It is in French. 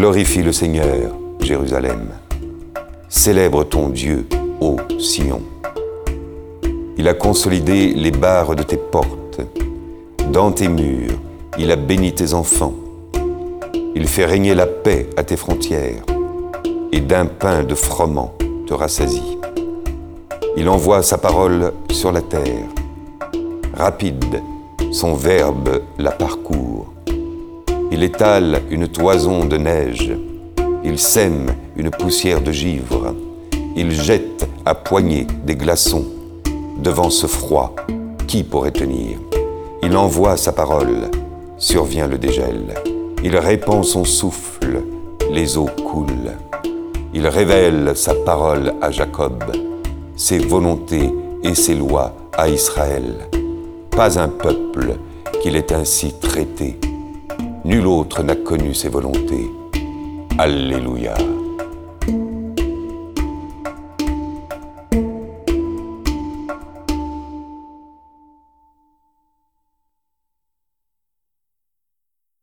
Glorifie le Seigneur, Jérusalem. Célèbre ton Dieu, ô Sion. Il a consolidé les barres de tes portes. Dans tes murs, il a béni tes enfants. Il fait régner la paix à tes frontières, et d'un pain de froment te rassasie. Il envoie sa parole sur la terre. Rapide, son verbe la parcourt. Il étale une toison de neige. Il sème une poussière de givre. Il jette à poignées des glaçons. Devant ce froid, qui pourrait tenir? Il envoie sa parole. Survient le dégel. Il répand son souffle. Les eaux coulent. Il révèle sa parole à Jacob, ses volontés et ses lois à Israël. Pas un peuple qu'il ait ainsi traité. Nul autre n'a connu ses volontés. Alléluia.